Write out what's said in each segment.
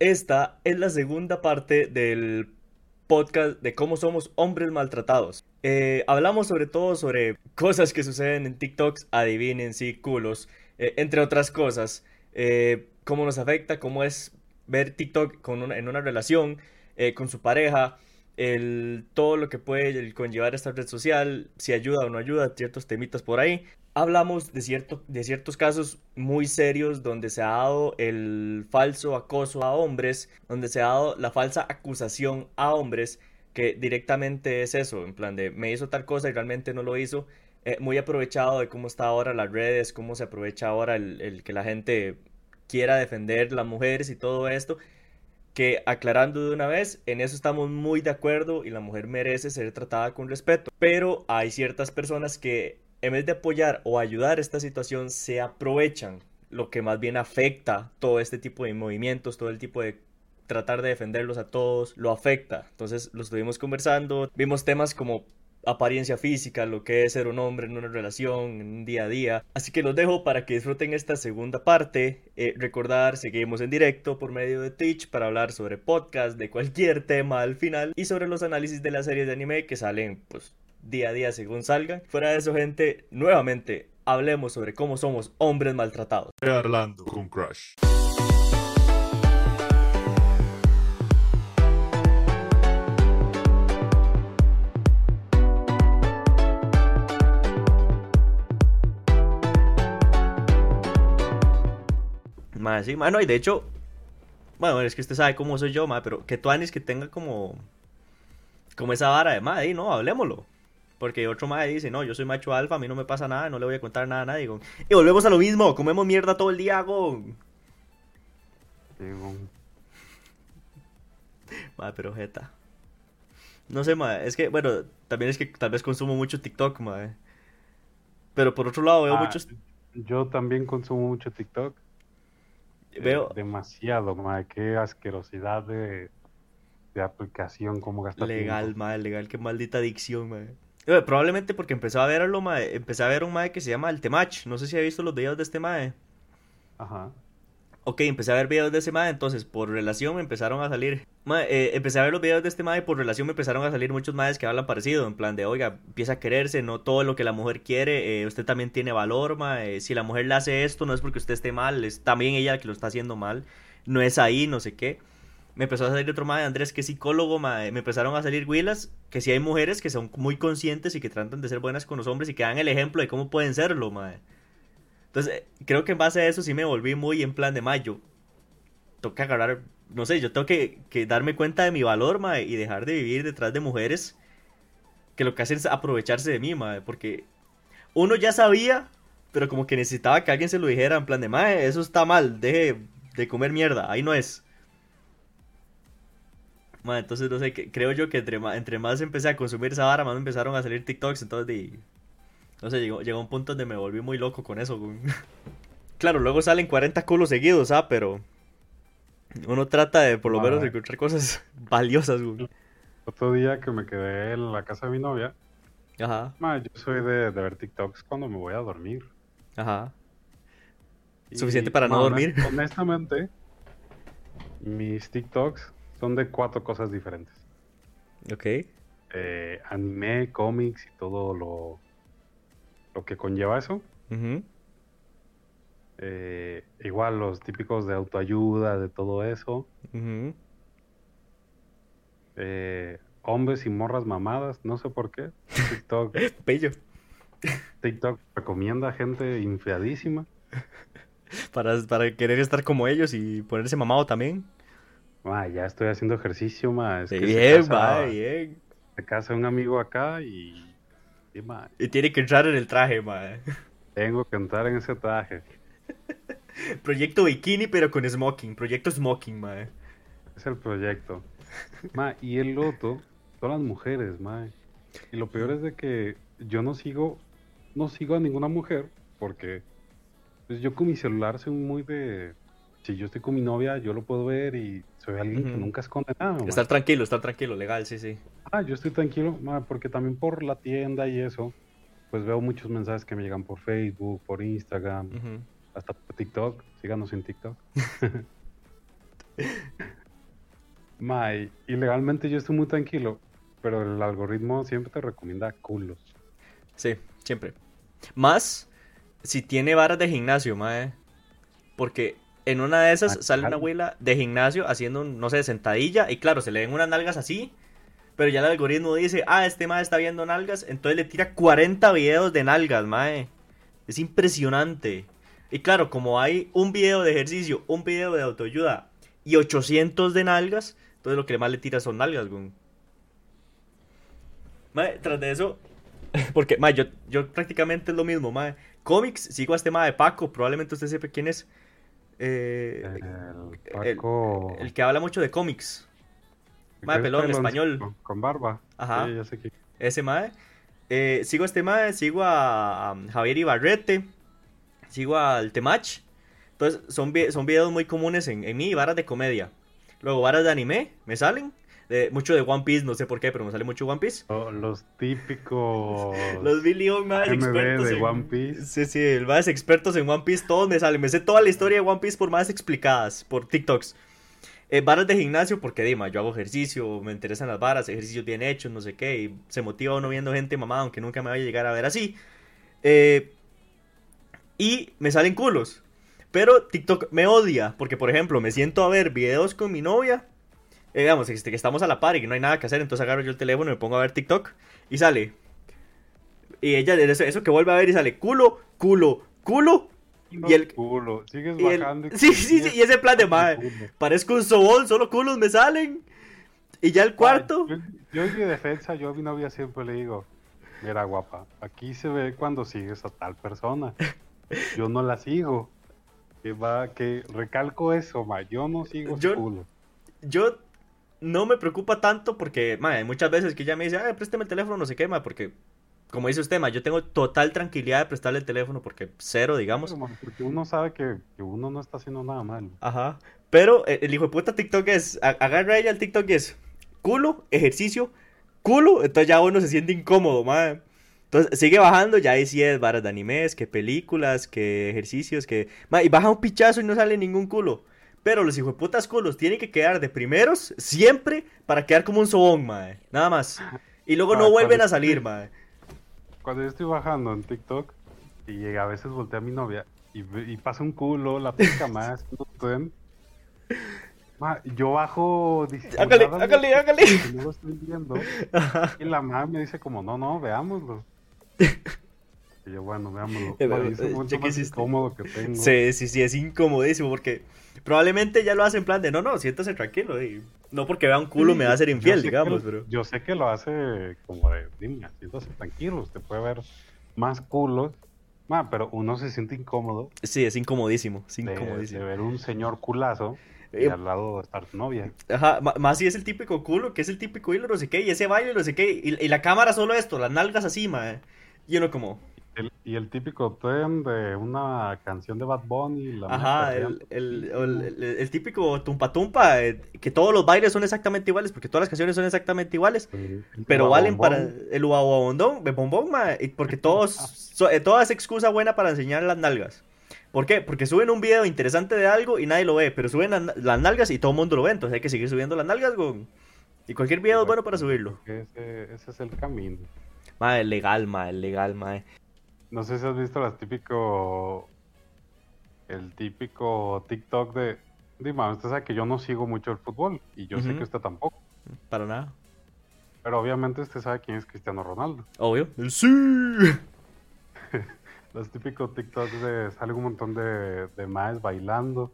Esta es la segunda parte del podcast de cómo somos hombres maltratados. Eh, hablamos sobre todo sobre cosas que suceden en TikToks, adivinen, sí, culos, eh, entre otras cosas. Eh, cómo nos afecta, cómo es ver TikTok en una relación, con su pareja, el, todo lo que puede conllevar esta red social, si ayuda o no ayuda, ciertos temitas por ahí. Hablamos de, cierto, de ciertos casos muy serios donde se ha dado el falso acoso a hombres, donde se ha dado la falsa acusación a hombres, que directamente es eso, en plan de me hizo tal cosa y realmente no lo hizo. Eh, muy aprovechado de cómo está ahora las redes, cómo se aprovecha ahora el, el que la gente quiera defender las mujeres y todo esto que aclarando de una vez, en eso estamos muy de acuerdo y la mujer merece ser tratada con respeto. Pero hay ciertas personas que en vez de apoyar o ayudar esta situación se aprovechan, lo que más bien afecta todo este tipo de movimientos, todo el tipo de tratar de defenderlos a todos, lo afecta. Entonces lo estuvimos conversando, vimos temas como apariencia física, lo que es ser un hombre en una relación, en un día a día. Así que los dejo para que disfruten esta segunda parte. Eh, recordar, seguimos en directo por medio de Twitch para hablar sobre podcast, de cualquier tema al final y sobre los análisis de las series de anime que salen pues día a día según salgan. Fuera de eso, gente, nuevamente hablemos sobre cómo somos hombres maltratados. Hablando con Crush. Más, sí, mano, y de hecho, bueno, es que usted sabe cómo soy yo, ma, pero que tú Anis que tenga como, como esa vara de madre, no, hablemoslo. Porque otro madre dice, no, yo soy macho alfa, a mí no me pasa nada, no le voy a contar nada a nadie. Y volvemos a lo mismo, comemos mierda todo el día, go. Madre, pero jeta. No sé, madre, es que, bueno, también es que tal vez consumo mucho TikTok, madre. Pero por otro lado veo ah, muchos... Yo también consumo mucho TikTok. Veo... demasiado, madre, qué asquerosidad de, de aplicación, como gastar Legal, madre, legal, qué maldita adicción, madre. Eh, probablemente porque empezó a verlo, mae, empecé a ver un mae que se llama El Temach. No sé si ha visto los videos de este mae. Ajá. Ok, empecé a ver videos de ese mae, entonces por relación me empezaron a salir. Eh, empecé a ver los videos de este mae y por relación me empezaron a salir muchos maes que hablan parecido. En plan de, oiga, empieza a quererse, no todo lo que la mujer quiere. Eh, usted también tiene valor, mae. Si la mujer le hace esto, no es porque usted esté mal, es también ella la que lo está haciendo mal. No es ahí, no sé qué me empezó a salir otro de Andrés, que psicólogo, me empezaron a salir huilas, que sí hay mujeres que son muy conscientes y que tratan de ser buenas con los hombres y que dan el ejemplo de cómo pueden serlo, madre. Entonces, creo que en base a eso sí me volví muy en plan de mayo. Que agarrar, no sé, yo tengo que, darme cuenta de mi valor, madre, y dejar de vivir detrás de mujeres que lo que hacen es aprovecharse de mí, madre, porque uno ya sabía, pero como que necesitaba que alguien se lo dijera en plan de, madre, eso está mal, deje de comer mierda, ahí no es entonces no sé, creo yo que entre más, entre más empecé a consumir esa vara, más me empezaron a salir TikToks, entonces no sé, llegó, llegó un punto donde me volví muy loco con eso. claro, luego salen 40 culos seguidos, ¿ah? Pero uno trata de por lo menos encontrar cosas valiosas, güey. Otro día que me quedé en la casa de mi novia. Ajá. yo soy de, ver TikToks cuando me voy a dormir. Ajá. Suficiente para no dormir. Honestamente, mis TikToks son de cuatro cosas diferentes. Ok. Eh, anime, cómics y todo lo, lo que conlleva eso. Eh, igual los típicos de autoayuda, de todo eso. Eh, hombres y morras mamadas, no sé por qué. TikTok. Pello. TikTok recomienda gente infladísima. Para, para querer estar como ellos y ponerse mamado también. Ma, ya estoy haciendo ejercicio, ma. Es que bien, ma, bien. Se casa un amigo acá y... Y, tiene que entrar en el traje, ma. Tengo que entrar en ese traje. proyecto bikini, pero con smoking. Proyecto smoking, ma. Es el proyecto. Ma, y el loto son las mujeres, ma. Y lo peor es de que yo no sigo, no sigo a ninguna mujer porque pues yo con mi celular soy muy de si yo estoy con mi novia, yo lo puedo ver y soy alguien que nunca esconde nada. Estar tranquilo, estar tranquilo, legal, sí, sí. Ah, yo estoy tranquilo, porque también por la tienda y eso, pues veo muchos mensajes que me llegan por Facebook, por Instagram, hasta por TikTok. Síganos en TikTok. Mae, ilegalmente yo estoy muy tranquilo, pero el algoritmo siempre te recomienda culos. Sí, siempre. Más si tiene varas de gimnasio, mae. Porque en una de esas sale una abuela de gimnasio haciendo, un, no sé, sentadilla. Y claro, se le ven unas nalgas así. Pero ya el algoritmo dice, ah, este mae está viendo nalgas. Entonces le tira 40 videos de nalgas, mae. Es impresionante. Y claro, como hay un video de ejercicio, un video de autoayuda y 800 de nalgas, entonces lo que más le tira son nalgas, güey. Mae, tras de eso, porque, mae, yo, yo prácticamente es lo mismo, mae. Cómics, sigo a este mae de Paco, probablemente usted sepa quién es. Eh, El Paco. el que habla mucho de cómics. el mae, pelón, español. Con barba. Ajá. Sí, ya sé que. Ese mae. Eh, sigo a este mae, sigo a, a Javier Ibarrete, sigo al Temach. Entonces, son, son videos muy comunes en, en mí, varas de comedia. Luego, varas de anime, me salen. De, mucho de One Piece, no sé por qué, pero me sale mucho One Piece. Oh, Los típicos. Los Billion más MB expertos de en One Piece. Sí, sí, el más expertos en One Piece, todos me salen. Me sé toda la historia de One Piece por más explicadas, por TikToks. Eh, varas de gimnasio, porque Dima, yo hago ejercicio, me interesan las varas, ejercicios bien hechos, no sé qué, y se motiva uno viendo gente mamada, aunque nunca me vaya a llegar a ver así. Eh, y me salen culos. Pero TikTok me odia, porque por ejemplo, me siento a ver videos con mi novia. Eh, digamos, que estamos a la par y que no hay nada que hacer, entonces agarro yo el teléfono y me pongo a ver TikTok y sale. Y ella, eso, eso que vuelve a ver y sale culo, culo, culo. No, y el- culo. Sigues y el- bajando. y sí, sí, sí, y ese plan de madre. Parezco un sobón, solo culos me salen. Y ya el cuarto. Yo, yo en mi defensa, yo a mi novia siempre le digo, mira guapa, aquí se ve cuando sigues a tal persona. Yo no la sigo. Que va, que recalco eso, ma, yo no sigo Yo- su culo. Yo no me preocupa tanto porque, madre, muchas veces que ella me dice, ay, préstame el teléfono, no sé qué, ma, porque, como dice usted, ma, yo tengo total tranquilidad de prestarle el teléfono porque cero, digamos. Pero, Porque uno sabe que, que uno no está haciendo nada mal. Ajá. Pero eh, el hijo de puta TikTok es, agarra ella el TikTok y es culo, ejercicio, culo, entonces ya uno se siente incómodo, madre. Entonces sigue bajando, ya ahí sí es varas de animes, que películas, que ejercicios, que... ma, y baja un pichazo y no sale ningún culo. Pero los hijos de putas culos tienen que quedar de primeros siempre para quedar como un sobón, madre. Nada más. Y luego Ah, no vuelven a salir, madre. Cuando yo estoy bajando en TikTok y a veces voltea a mi novia y, pasa un culo, la pica más, no. Ma, yo bajo Hágale, hágale, hágale. estoy y la mamá me dice como no, no, veámoslo. Y yo, bueno, veámoslo. Y es eh, momento ¿ya qué más incómodo que tengo. Sí, sí, sí, es incomodísimo porque probablemente ya lo hace en plan de no, no, siéntase tranquilo. y no porque vea un culo me va a ser infiel, que digamos, pero. Yo sé que lo hace como de, dime, siéntase tranquilo, usted puede ver más culos, ma, pero uno se siente incómodo Sí, es incomodísimo, es incomodísimo. de ver un señor culazo y Eh, al lado estar su novia. Ajá, más si es el típico culo, que es el típico hilo, no sé qué, y ese baile, no sé qué, y, y la cámara solo esto, las nalgas así, ma. Y uno como, y el típico tren de una canción de Bad Bunny. La ajá, el, ya. el, el, el- el típico tumpa tumpa, eh, que todos los bailes son exactamente iguales, porque todas las canciones son exactamente iguales. Pero valen para el uabondón, el bombón, ma, porque todos, so- eh, toda es excusa buena para enseñar las nalgas. ¿Por qué? Porque suben un video interesante de algo y nadie lo ve, pero suben las, las nalgas y todo el mundo lo ve, entonces hay que seguir subiendo las nalgas, güey. Y cualquier video es bueno para subirlo. Ese, ese es el camino. Ma, es legal, ma, es legal, ma. No sé si has visto las típico. El típico TikTok de. Dime, usted sabe que yo no sigo mucho el fútbol y yo sé que usted tampoco. Para nada. Pero obviamente usted sabe quién es Cristiano Ronaldo. Obvio. El sí. Los típicos TikToks de sale un montón de, de maes bailando.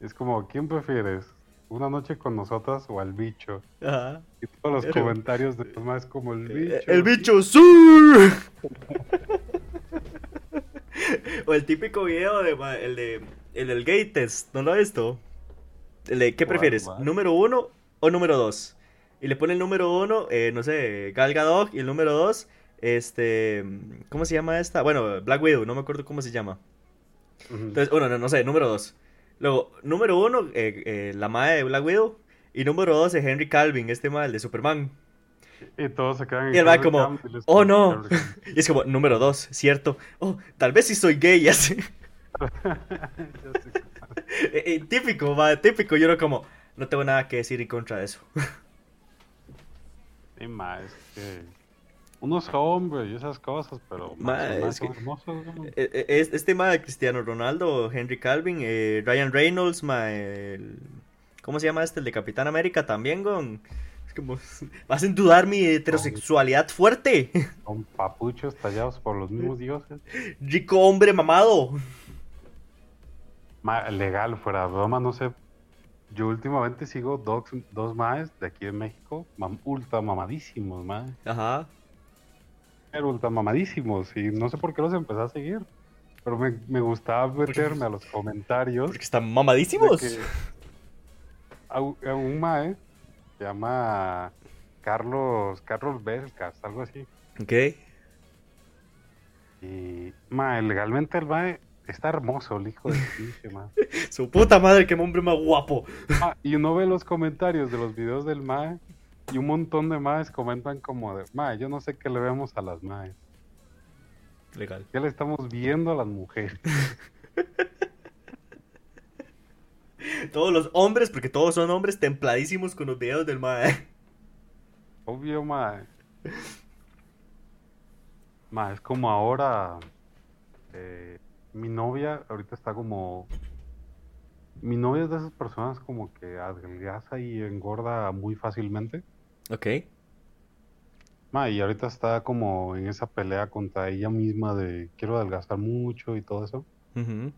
Es como, ¿quién prefieres? ¿Una noche con nosotras o al bicho? Ajá. Y todos los comentarios de los maes como el bicho. Eh, El bicho, sí. o el típico video de el de el del gay test, ¿no lo has visto? El de, ¿qué ¿Cuál, prefieres? ¿Número uno o número dos? Y le pone el número uno, eh, no sé, Gal Gadot, y el número dos, este, ¿cómo se llama esta? Bueno, Black Widow, no me acuerdo cómo se llama. Entonces, uno, no, no sé, número dos. Luego, número uno, eh, eh, la madre de Black Widow. Y número dos es Henry Calvin, este mal de Superman. Y todos se quedan Y el mae Henry como, "Oh, no". Y es como, número dos, cierto. Oh, tal vez sí soy gay, así. Ya sé. Eh, eh, típico, va, típico. Yo era como, no tengo nada que decir en contra de eso. Sí, ma, es que uno es hombre y esas cosas, pero ma, ma es que- hermosos, ¿no? Eh, es- Este tema de Cristiano Ronaldo, Henry Calvin, eh, Ryan Reynolds, ma, el- ¿cómo se llama este? El de Capitán América también, con... Es como, me hacen dudar mi heterosexualidad fuerte. Son papuchos tallados por los mismos dioses. Rico hombre mamado. Ma, legal, fuera broma, no sé. Yo últimamente sigo dos, dos maes de aquí de México, mam- ultra mamadísimos, ma. Ajá. Pero ultra mamadísimos, y no sé por qué los empecé a seguir. Pero me, me gustaba meterme a los comentarios. Porque están mamadísimos. a, a un mae se llama Carlos Carlos Belcas, algo así. Ok. Y mae, legalmente el mae está hermoso, el hijo de pinche mae. Su puta madre, qué hombre más guapo. Ah, y uno ve los comentarios de los videos del mae y un montón de maes comentan como de, mae, yo no sé qué le vemos a las maes. Legal. ¿Qué le estamos viendo a las mujeres? Todos los hombres, porque todos son hombres templadísimos con los videos del mae. Obvio, mae. Mae, es como ahora. eh, mi novia ahorita está como. Mi novia es de esas personas como que adelgaza y engorda muy fácilmente. Ok. Mae, y ahorita está como en esa pelea contra ella misma de quiero adelgazar mucho y todo eso. Ujú.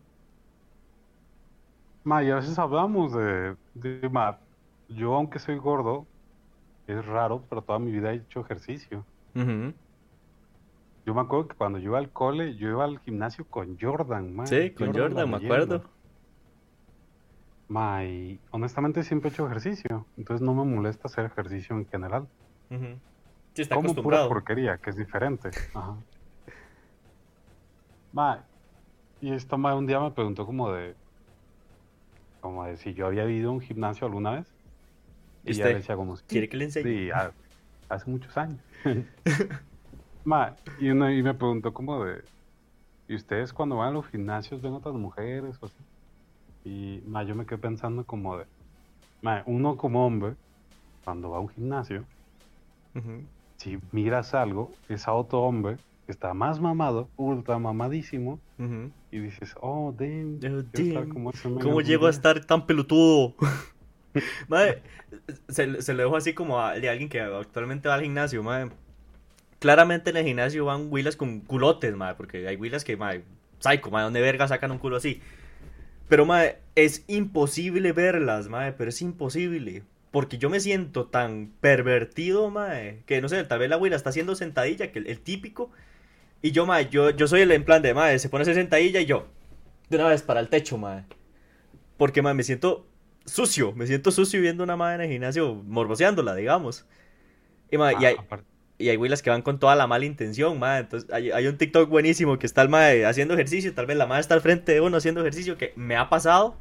Ma, y a veces hablamos de, de ma, yo aunque soy gordo, es raro, pero toda mi vida he hecho ejercicio. Ujú. Yo me acuerdo que cuando yo iba al cole, yo iba al gimnasio con Jordan, ma. Sí, con Jordan, la me acuerdo. Ma, y honestamente siempre he hecho ejercicio, entonces no me molesta hacer ejercicio en general. Ujú. Sí, está Como pura porquería, que es diferente. Ajá. Ma, y esta ma un día me preguntó como de, como de si yo había ido a un gimnasio alguna vez. Y ¿Y ya decía como, ¿Quiere que le enseñe? sí, ha- hace muchos años. ma, y, uno- y me preguntó como de, ¿y ustedes cuando van a los gimnasios ven otras mujeres o así? Y ma, yo me quedé pensando como de, ma, uno como hombre, cuando va a un gimnasio, Ujú. si miras algo, es a otro hombre está más mamado, ultra mamadísimo, y dices, oh, damn, Oh, damn. como ¿Cómo llego a día". estar tan pelotudo? Madre, se, se lo dejo así como a, de alguien que actualmente va al gimnasio, madre. Claramente en el gimnasio van huilas con culotes, madre, porque hay huilas que, madre, psycho, madre, ¿dónde verga sacan un culo así? Pero, madre, es imposible verlas, madre, pero es imposible. Porque yo me siento tan pervertido, madre, que no sé, tal vez la huila está haciendo sentadilla, que el, el típico. Y yo, madre, yo, yo soy el en plan de, madre, se pone a hacer sentadilla y yo, de una vez para el techo, madre. Porque, madre, me siento sucio, me siento sucio viendo una madre en el gimnasio morboseándola, digamos. Y, madre, y Ah, hay, aparte- y hay que van con toda la mala intención, madre. Entonces, hay, hay un TikTok buenísimo que está el madre haciendo ejercicio. Tal vez la madre está al frente de uno haciendo ejercicio. Que me ha pasado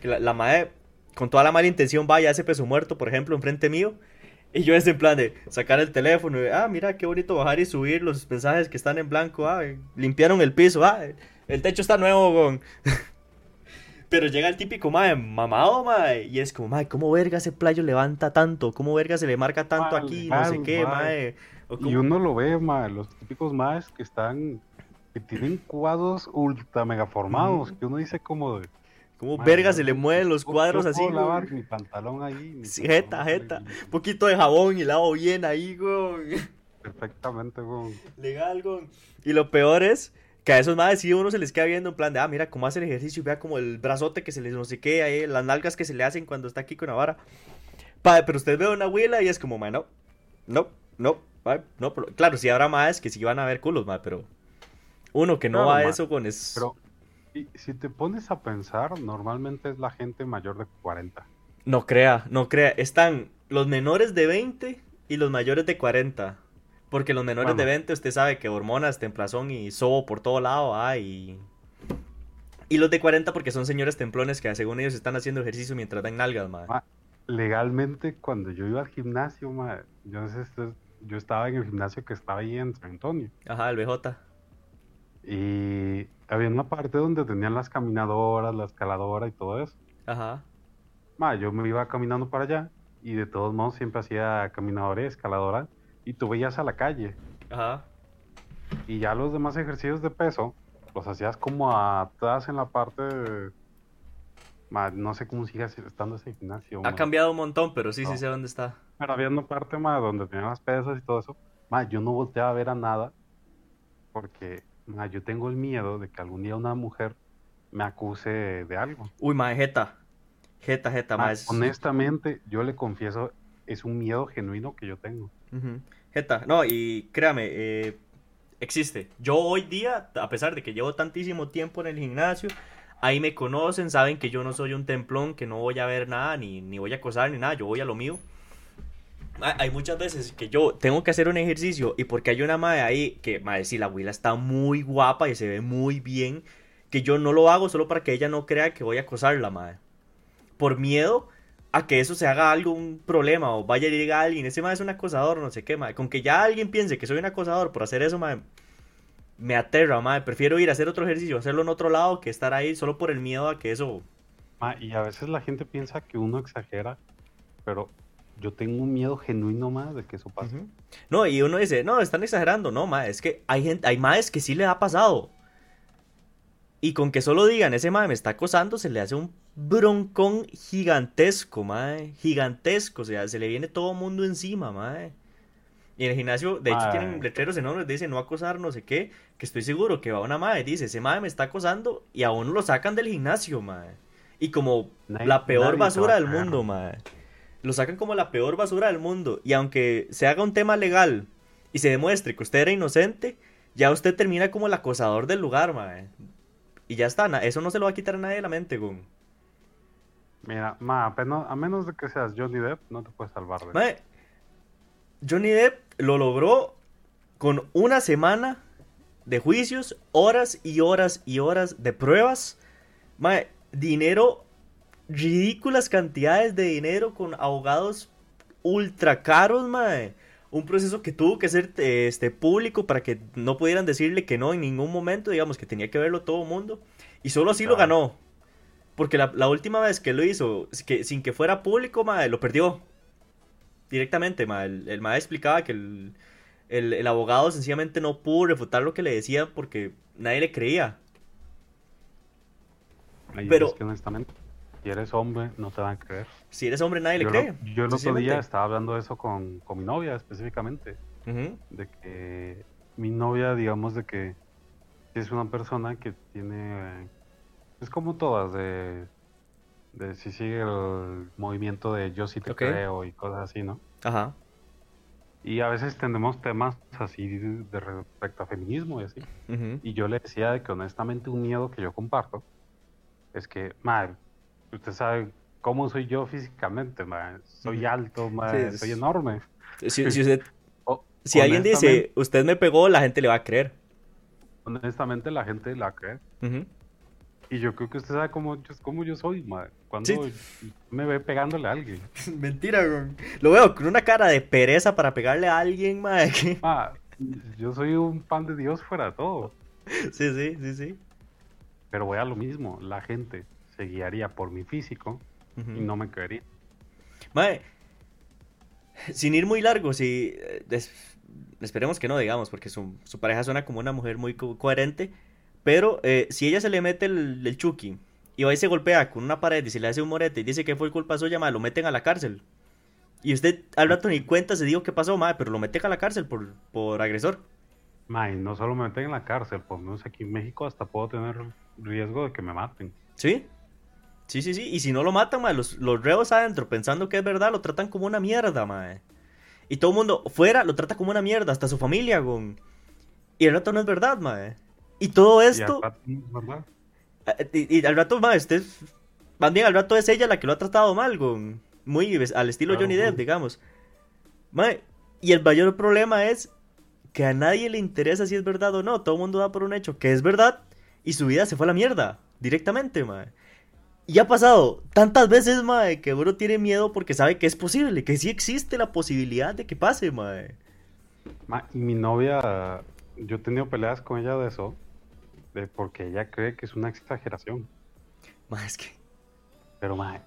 que la, la madre con toda la mala intención va y hace peso muerto, por ejemplo, enfrente mío. Y yo es en plan de sacar el teléfono y, ah, mira qué bonito bajar y subir los mensajes que están en blanco. Ah, limpiaron el piso. Ah, el techo está nuevo, con. Pero llega el típico mae mamado, mae, y es como, mae, ¿cómo verga ese playo levanta tanto? ¿Cómo verga se le marca tanto Mae, aquí? No sé qué, mae. mae. O Y uno lo ve, ma, los típicos más que están, que tienen cuadros ultra mega formados, que uno dice como de... ¿Cómo "Ma, verga se le mueven los yo cuadros puedo así, güey? lavar mi pantalón ahí. mi Sí, pantalón jeta, jeta. limpio". Un poquito de jabón y lavo bien ahí, güey. Perfectamente, güey. Legal, güey. Y lo peor es que a esos madres sí uno se les queda viendo en plan de, ah, mira cómo hace el ejercicio y vea como el brazote que se les no sé qué, ahí, las nalgas que se le hacen cuando está aquí con la vara. Pa, pero usted ve una abuela y es como, man, no, no, no, no, pero- claro, sí habrá más que sí van a ver culos, ma, pero uno que no Claro, va a eso con es... Pero y si te pones a pensar, normalmente es la gente mayor de 40. No crea, no crea. Están los menores de 20 y los mayores de 40. Porque los menores de Bueno. 20 usted sabe que hormonas, templazón y sobo por todo lado, ah, y... Y los de 40 porque son señores templones que según ellos están haciendo ejercicio mientras dan nalgas, madre. Ma, legalmente, cuando yo iba al gimnasio, ma, yo, no sé si- yo estaba en el gimnasio que estaba ahí en San Antonio. Ajá, el BJ. Y había una parte donde tenían las caminadoras, la escaladora y todo eso. Ajá. Ma, yo me iba caminando para allá y de todos modos siempre hacía caminadora y escaladora y tú veías a la calle Ajá. y ya los demás ejercicios de peso los hacías como atrás en la parte de- Ma, no sé cómo sigas estando ese gimnasio. Ha ma. cambiado un montón, pero sí, sí No. sé dónde está. Pero había una parte ma, donde tenían las pesas y todo eso. Ma, yo no volteaba a ver a nada porque ma, yo tengo el miedo de que algún día una mujer me acuse de algo. Uy, mae, jeta. Jeta, jeta, Ma, es- honestamente, yo le confieso, es un miedo genuino que yo tengo. Jeta, no, y créame, eh, existe. Yo hoy día, a pesar de que llevo tantísimo tiempo en el gimnasio, ahí me conocen, saben que yo no soy un templón, que no voy a ver nada, ni, ni voy a acosar, ni nada, yo voy a lo mío. Hay hay muchas veces que yo tengo que hacer un ejercicio y porque hay una madre ahí que, madre, si la abuela está muy guapa y se ve muy bien, que yo no lo hago solo para que ella no crea que voy a acosarla, madre. Por miedo a que eso se haga algo, un problema, o vaya y diga alguien, ese madre es un acosador, no sé qué, madre. Con que ya alguien piense que soy un acosador por hacer eso, madre, me aterra, madre. Prefiero ir a hacer otro ejercicio, hacerlo en otro lado, que estar ahí solo por el miedo a que eso... Y a veces la gente piensa que uno exagera, pero yo tengo un miedo genuino más de que eso pase. No, y uno dice, no, están exagerando. No, ma, es que hay gente, hay maes que sí le ha pasado. Y con que solo digan, ese mae me está acosando, se le hace un broncón gigantesco, mae. Gigantesco, o sea, se le viene todo mundo encima, mae. Y en el gimnasio, de hecho, tienen letreros enormes, dice no acosar, no sé qué. Que estoy seguro que va una mae, dice, ese mae me está acosando, y a uno lo sacan del gimnasio, mae. Y como Nadie- la peor basura del mundo, mae. Lo sacan como la peor basura del mundo. Y aunque se haga un tema legal y se demuestre que usted era inocente, ya usted termina como el acosador del lugar, mae. Y ya está, eso no se lo va a quitar a nadie de la mente, Gun. Mira, ma, apenas- a menos de que seas Johnny Depp, no te puedes salvar de. Mae, Johnny Depp lo logró con una semana de juicios, horas y horas y horas de pruebas. Mae, dinero, ridículas cantidades de dinero con abogados ultra caros, mae. Un proceso que tuvo que ser este, público para que no pudieran decirle que no en ningún momento, digamos que tenía que verlo todo el mundo. Y solo así lo ganó. Porque la, la última vez que lo hizo, que, sin que fuera público, mae, lo perdió. Directamente, mae. El, el mae explicaba que el, el, el abogado sencillamente no pudo refutar lo que le decía porque nadie le creía. Pero- es que honestamente, si eres hombre, no te van a creer. Si eres hombre, nadie le yo, cree. lo- yo el otro día estaba hablando de eso con, con mi novia específicamente. Ujú. de que mi novia, digamos, de que es una persona que tiene, es como todas, de, de si sigue el movimiento de yo sí te Ok. creo y cosas así, ¿no? Ajá. Y a veces tenemos temas así de, de respecto a feminismo y así. Ujú. Y yo le decía de que honestamente un miedo que yo comparto es que, madre, usted sabe cómo soy yo físicamente, madre. Soy alto, madre, Sí, soy enorme. Si, si usted- O- si alguien dice, usted me pegó, la gente le va a creer. honestamente la gente la cree. Y yo creo que usted sabe cómo yo, cómo yo soy, madre. Cuando Sí. me ve pegándole a alguien. Mentira, güey. Lo veo con una cara de pereza para pegarle a alguien, Ah, yo soy un pan de Dios fuera de todo. Sí, sí, sí, sí. Pero voy a lo mismo. La gente se guiaría por mi físico Ujú. y no me creería. Mae, sin ir muy largo, si es- esperemos que no, digamos, porque su, su pareja suena como una mujer muy co- coherente, pero eh, si ella se le mete el, el chuki y va y se golpea con una pared y se le hace un morete y dice que fue culpa suya, lo meten a la cárcel. Y usted al rato ni cuenta se dijo qué pasó, mae, pero lo meten a la cárcel por, por agresor. Mae, no solo me meten en la cárcel, por menos aquí en México hasta puedo tener riesgo de que me maten. ¿Sí? Sí, sí, sí. Y si no lo matan, mae, los, los reos adentro, pensando que es verdad, lo tratan como una mierda, mae. Y todo el mundo fuera lo trata como una mierda, hasta su familia, gon. Y el rato no es verdad, mae. Y todo esto, eh, y, y al rato, mae, usted, más bien al rato es ella la que lo ha tratado mal, gon. Muy al estilo Claro, Johnny Depp, digamos. Mae, y el mayor problema es que a nadie le interesa si es verdad o no. Todo el mundo da por un hecho que es verdad y su vida se fue a la mierda, directamente, mae. Y ha pasado tantas veces, mae, que uno tiene miedo porque sabe que es posible, que sí existe la posibilidad de que pase, mae. Ma, y mi novia, yo he tenido peleas con ella de eso, de porque ella cree que es una exageración. Mae, es que... Pero, mae,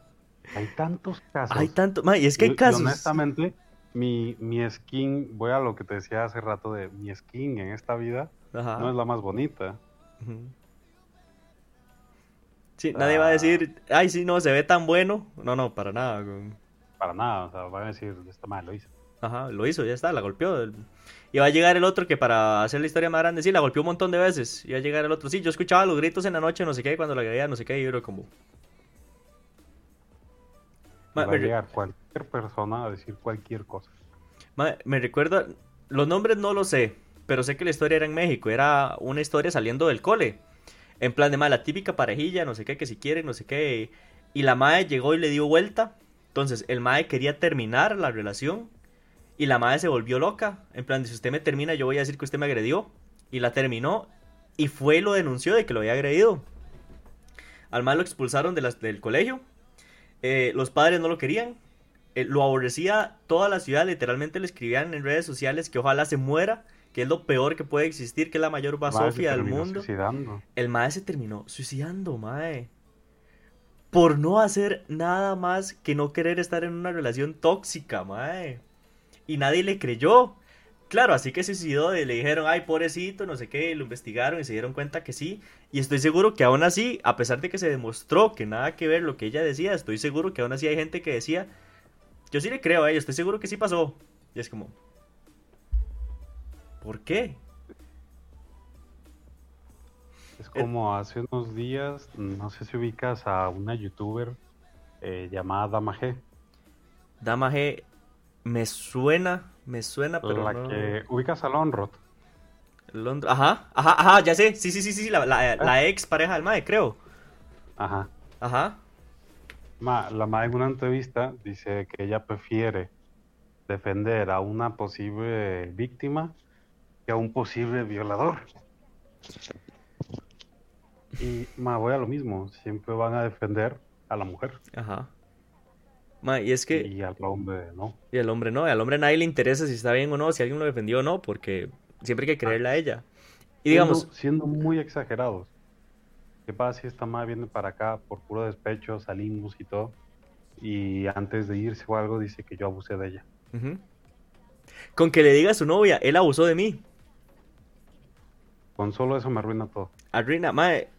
Hay tantos casos. Hay tanto, ma, y es que hay Y- y casos. honestamente, mi, mi skin, voy a lo que te decía hace rato de mi skin en esta vida, Ajá. no es la más bonita. Ujú. Sí, nadie va a decir, ay, sí, no, se ve tan bueno. No, no, para nada. Para nada, o sea, van a decir, esta madre lo hizo. Ajá, lo hizo, ya está, la golpeó. Y va a llegar el otro que para hacer la historia más grande, sí, la golpeó un montón de veces. Y va a llegar el otro, sí, yo escuchaba los gritos en la noche, no sé qué, cuando la veía, no sé qué, y yo era como... Ma, va a llegar cualquier persona a decir cualquier cosa. ma, me recuerda, los nombres no los sé, pero sé que la historia era en México, era una historia saliendo del cole. En plan de, ma, la típica parejilla, no sé qué, que si quieren, no sé qué. Y la mae llegó y le dio vuelta. Entonces, el mae quería terminar la relación. Y la madre se volvió loca. En plan, de, si usted me termina, yo voy a decir que usted me agredió. Y la terminó. Y fue y lo denunció de que lo había agredido. Al mae lo expulsaron de del colegio. Eh, los padres no lo querían. Eh, lo aborrecía toda la ciudad. Literalmente le escribían en redes sociales que ojalá se muera. Que es lo peor que puede existir. Que es la mayor basofia del mundo. suicidando. El mae se terminó suicidando, mae. Por no hacer nada más que no querer estar en una relación tóxica, mae. Y nadie le creyó. Claro, así que se suicidó y le dijeron, ay, pobrecito, no sé qué, y lo investigaron y se dieron cuenta que sí. Y estoy seguro que aún así, a pesar de que se demostró que nada que ver lo que ella decía, estoy seguro que aún así hay gente que decía, yo sí le creo a ella, estoy seguro que sí pasó. Y es como, ¿por qué? Es como hace unos días, no sé si ubicas a una youtuber eh, llamada Dama G, Dama G, me suena, me suena, pero la no- que ubicas a Lonrod. Ajá, ajá, ajá, ya sé. Sí, sí, sí, sí, la, la, la ex pareja del Mae, creo. Ajá. Ajá. Ma, la madre en una entrevista dice que ella prefiere defender a una posible víctima que a un posible violador. Y ma, voy a lo mismo, siempre van a defender a la mujer Ajá. Mae, y es que. y al hombre no. Y al hombre no, al hombre nadie le interesa si está bien o no, si alguien lo defendió o no, porque siempre hay que creerle a ella. Y digamos, Siendo, siendo muy exagerados. ¿Qué pasa si esta madre viene para acá por puro despecho, salimos y todo? Y antes de irse o algo dice que yo abusé de ella. con que le diga a su novia, él abusó de mí. Con solo eso me arruina todo. Arruina, mae,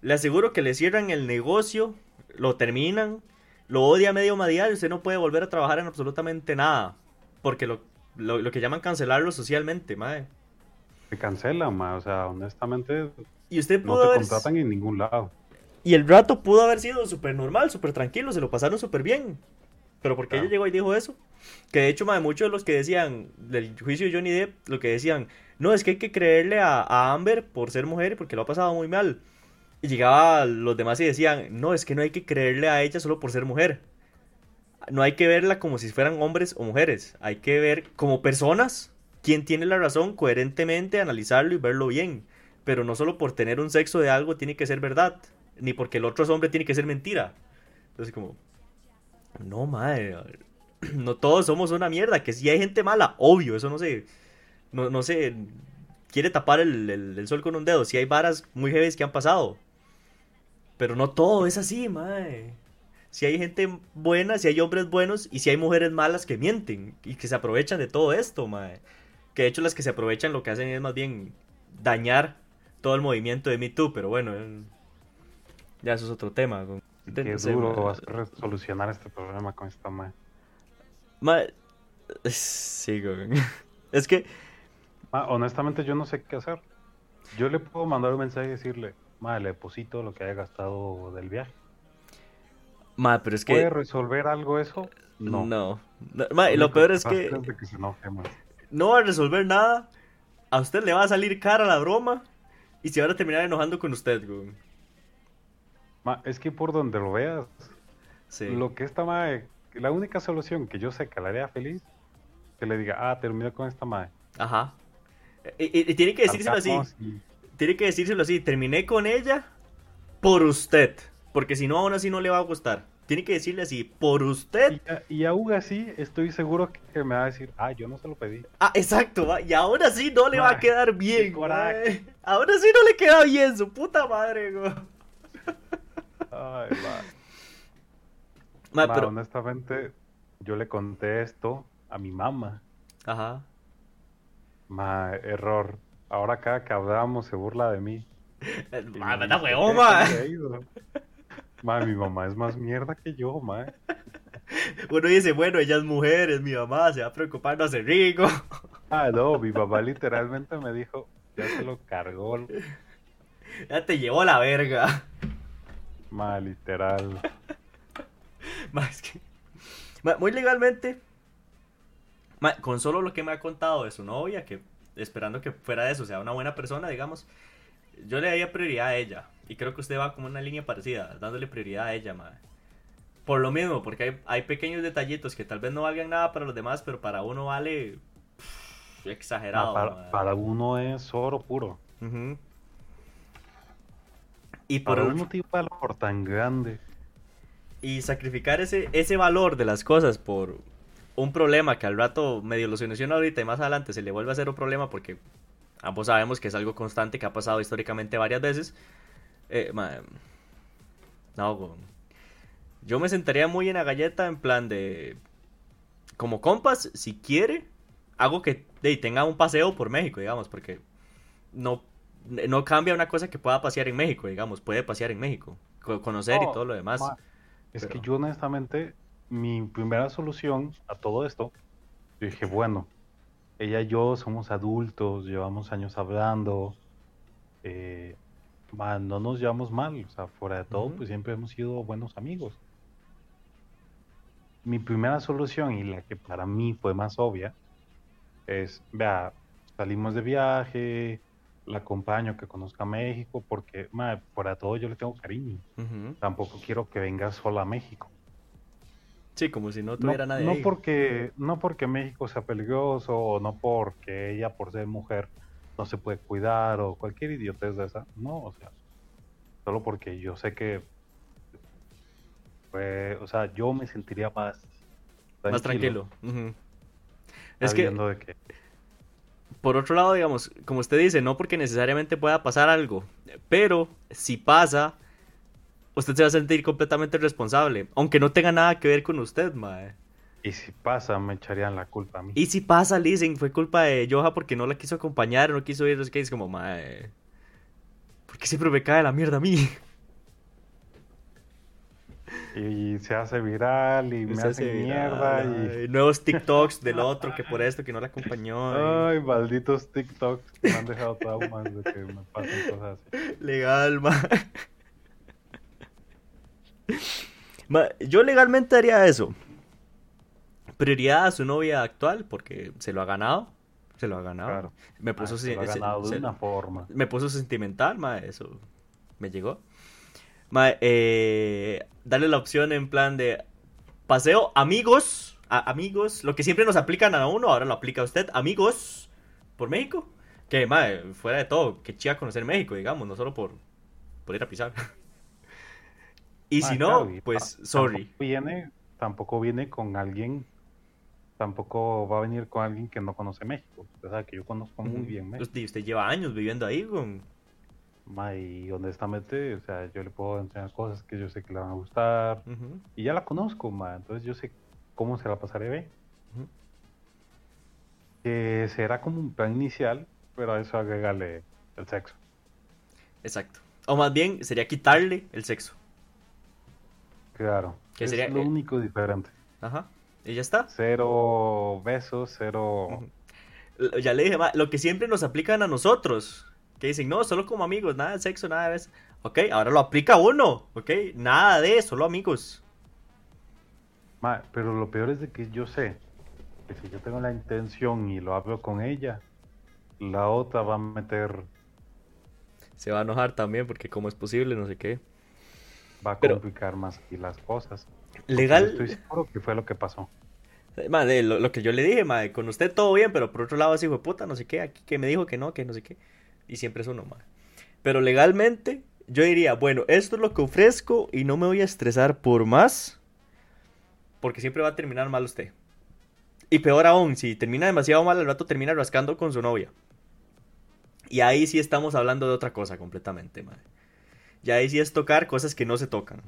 le aseguro que le cierran el negocio, lo terminan, lo odia medio medial y usted no puede volver a trabajar en absolutamente nada. Porque lo, lo, lo que llaman cancelarlo socialmente, mae. Se cancela, ma. O sea, honestamente, Y usted no pudo te haber... contratan en ningún lado. Y el rato pudo haber sido súper normal, súper tranquilo, se lo pasaron súper bien. Pero porque Claro. ella llegó y dijo eso. Que de hecho, mae, muchos de los que decían del juicio de Johnny Depp, lo que decían, no, es que hay que creerle a, Amber por ser mujer porque lo ha pasado muy mal. Y llegaba los demás y decían, no, es que no hay que creerle a ella solo por ser mujer. No hay que verla como si fueran hombres o mujeres. Hay que ver como personas quién tiene la razón coherentemente, analizarlo y verlo bien. Pero no solo por tener un sexo de algo tiene que ser verdad. Ni porque el otro es hombre tiene que ser mentira. Entonces como... No, madre. No todos somos una mierda. Que si hay gente mala, obvio. Eso no se... No, no se... Quiere tapar el, el- el sol con un dedo. Si hay varas muy heavy que han pasado. Pero no todo es así, madre. Si hay gente buena, si hay hombres buenos y si hay mujeres malas que mienten y que se aprovechan de todo esto, madre. Que de hecho las que se aprovechan lo que hacen es más bien dañar todo el movimiento de Me Too, pero bueno, eh, ya eso es otro tema. Qué No sé, duro ma. va a ser solucionar este problema con esta madre. Ma- Sí, güey. Es que, Ma, honestamente, yo no sé qué hacer. Yo le puedo mandar un mensaje y decirle, madre, le deposito lo que haya gastado del viaje. ma, pero es ¿Puede que resolver algo eso? no. No. No, ma, y lo peor es que se enoje no va a resolver nada. A usted le va a salir cara la broma y se van a terminar enojando con usted, güey. Ma, es que por donde lo veas, Sí. lo que esta madre, la única solución que yo sé que la haría feliz, que le diga, ah, termina con esta madre. Ajá. Y, tiene que decírselo así. Y- Tiene que decírselo así. Terminé con ella por usted. Porque si no, aún así no le va a gustar. Tiene que decirle así, por usted. Y, y aún así, estoy seguro que me va a decir, ah, yo no se lo pedí. Ah, exacto, va. Y aún así no le va a Mae, quedar bien. mae. Aún así no le queda bien, su puta madre, güey. Ay. Ma, Ma, pero... honestamente, yo le conté esto a mi mamá. Ajá. Ma, error. Ahora cada que hablamos se burla de mí. Y Ma, me huevón, "¿Qué? ma. ¿Qué le ha ido?". Ma, mi mamá es más mierda que yo, ma. Uno dice, bueno, ella es mujer, es mi mamá, se va a preocupar, no hace rico. Ah, no, mi mamá literalmente me dijo, ya se lo cargó, Ya te llevó la verga. ma, literal. Ma, es que- ma, muy legalmente, ma, con solo lo que me ha contado de su novia, que esperando que fuera de eso, sea una buena persona, digamos, yo le daría prioridad a ella. Y creo que usted va como una línea parecida, dándole prioridad a ella, ma. Por lo mismo, porque hay, hay pequeños detallitos que tal vez no valgan nada para los demás, pero para uno vale pff, exagerado. Para, para uno es oro puro. Ujú. Y por uno tiene valor tan grande. y sacrificar ese, ese valor de las cosas por un problema que al rato medio lo soluciona ahorita y más adelante se le vuelve a hacer un problema porque ambos sabemos que es algo constante que ha pasado históricamente varias veces. eh, ma- no, yo me sentaría muy en la galleta en plan de como compas, si quiere, hago que de, tenga un paseo por México, digamos, porque no, no cambia una cosa que pueda pasear en México, digamos, puede pasear en México, co- conocer y todo lo demás. ma, es pero- que yo honestamente, mi primera solución a todo esto, yo dije, bueno, ella y yo somos adultos, llevamos años hablando, eh, no nos llevamos mal, o sea, fuera de todo, pues siempre hemos sido buenos amigos. Mi primera solución y la que para mí fue más obvia es, vea, salimos de viaje, la acompaño que conozca México, porque, ma, fuera de todo yo le tengo cariño tampoco quiero que venga sola a México. Sí, como si no No, tuviera nadie no ahí. porque, no porque México sea peligroso o no porque ella por ser mujer no se puede cuidar o cualquier idiotez de esa. No, o sea, solo porque yo sé que, pues, o sea, yo me sentiría más Más tranquilo. Es que, de que por otro lado, digamos, como usted dice, no porque necesariamente pueda pasar algo, pero si pasa, usted se va a sentir completamente responsable, aunque no tenga nada que ver con usted, mae. y si pasa me echarían la culpa a mí. Y si pasa, dicen, fue culpa de Joja porque no la quiso acompañar, no quiso ir, no sé qué, es como, mae, ¿por qué siempre me cae la mierda a mí? Y, se hace viral y me Se hace viral, mierda y... Nuevos TikToks del otro que por esto, que no la acompañó. ay. Ay, malditos TikToks que me han dejado traumas de que me pasen cosas así. Legal, ma. Yo legalmente haría eso. Prioridad a su novia actual porque se lo ha ganado. Se lo ha ganado. Claro. Me puso, Ah, se se- lo ha se- ganado de se- una forma. me puso sentimental, ma, eso me llegó. Ma, eh, darle la opción en plan de paseo amigos, a- amigos, lo que siempre nos aplican a uno, ahora lo aplica a usted, amigos por México. Que, ma, fuera de todo, que chica conocer México, digamos, no solo por, por ir a pisar. y Ah, si no, claro, pues, sorry. Tampoco viene, tampoco viene con alguien, tampoco va a venir con alguien que no conoce México. O sea, que yo conozco muy bien México. Usted, usted lleva años viviendo ahí, con... Ma, y honestamente, o sea, yo le puedo enseñar cosas que yo sé que le van a gustar. Y ya la conozco, ma, entonces yo sé cómo se la pasaré bien. ujú. Que será como un plan inicial, pero a eso agrégale el sexo. Exacto. O más bien, sería quitarle el sexo. Claro. Que es sería- lo eh, único diferente. Ajá. Y ya está. Cero besos, cero... Ya le dije, lo que siempre nos aplican a nosotros. Que dicen, no, solo como amigos, nada de sexo, nada de beso. Ok, ahora lo aplica uno. Ok, nada de solo amigos. Ma, pero lo peor es de que yo sé que si yo tengo la intención y lo hablo con ella, la otra va a meter, Se va a enojar también porque cómo es posible, no sé qué. Va a Pero- complicar más aquí las cosas. Legal. Estoy seguro que fue lo que pasó. Ma, de lo, lo que yo le dije, ma, con usted todo bien, pero por otro lado así fue puta, no sé qué, aquí que me dijo que no, que no sé qué. Y siempre es uno, ma. Pero legalmente, yo diría, bueno, esto es lo que ofrezco y no me voy a estresar por más, porque siempre va a terminar mal usted. Y peor aún, si termina demasiado mal, al rato termina rascando con su novia. Y ahí sí estamos hablando de otra cosa completamente, ma. Y ahí sí es tocar cosas que no se tocan.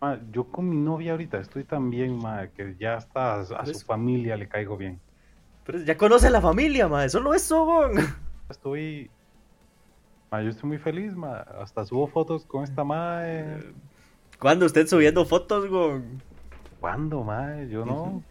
Ma, yo con mi novia ahorita estoy tan bien, ma, que ya hasta a, a su Eso. familia le caigo bien. Pero ya conoce a la familia, mae. Solo eso, weón. Estoy. Ma, yo estoy muy feliz, ma. Hasta subo fotos con esta mae. ¿Cuándo usted subiendo fotos, weón? ¿Cuándo, ma? Yo no.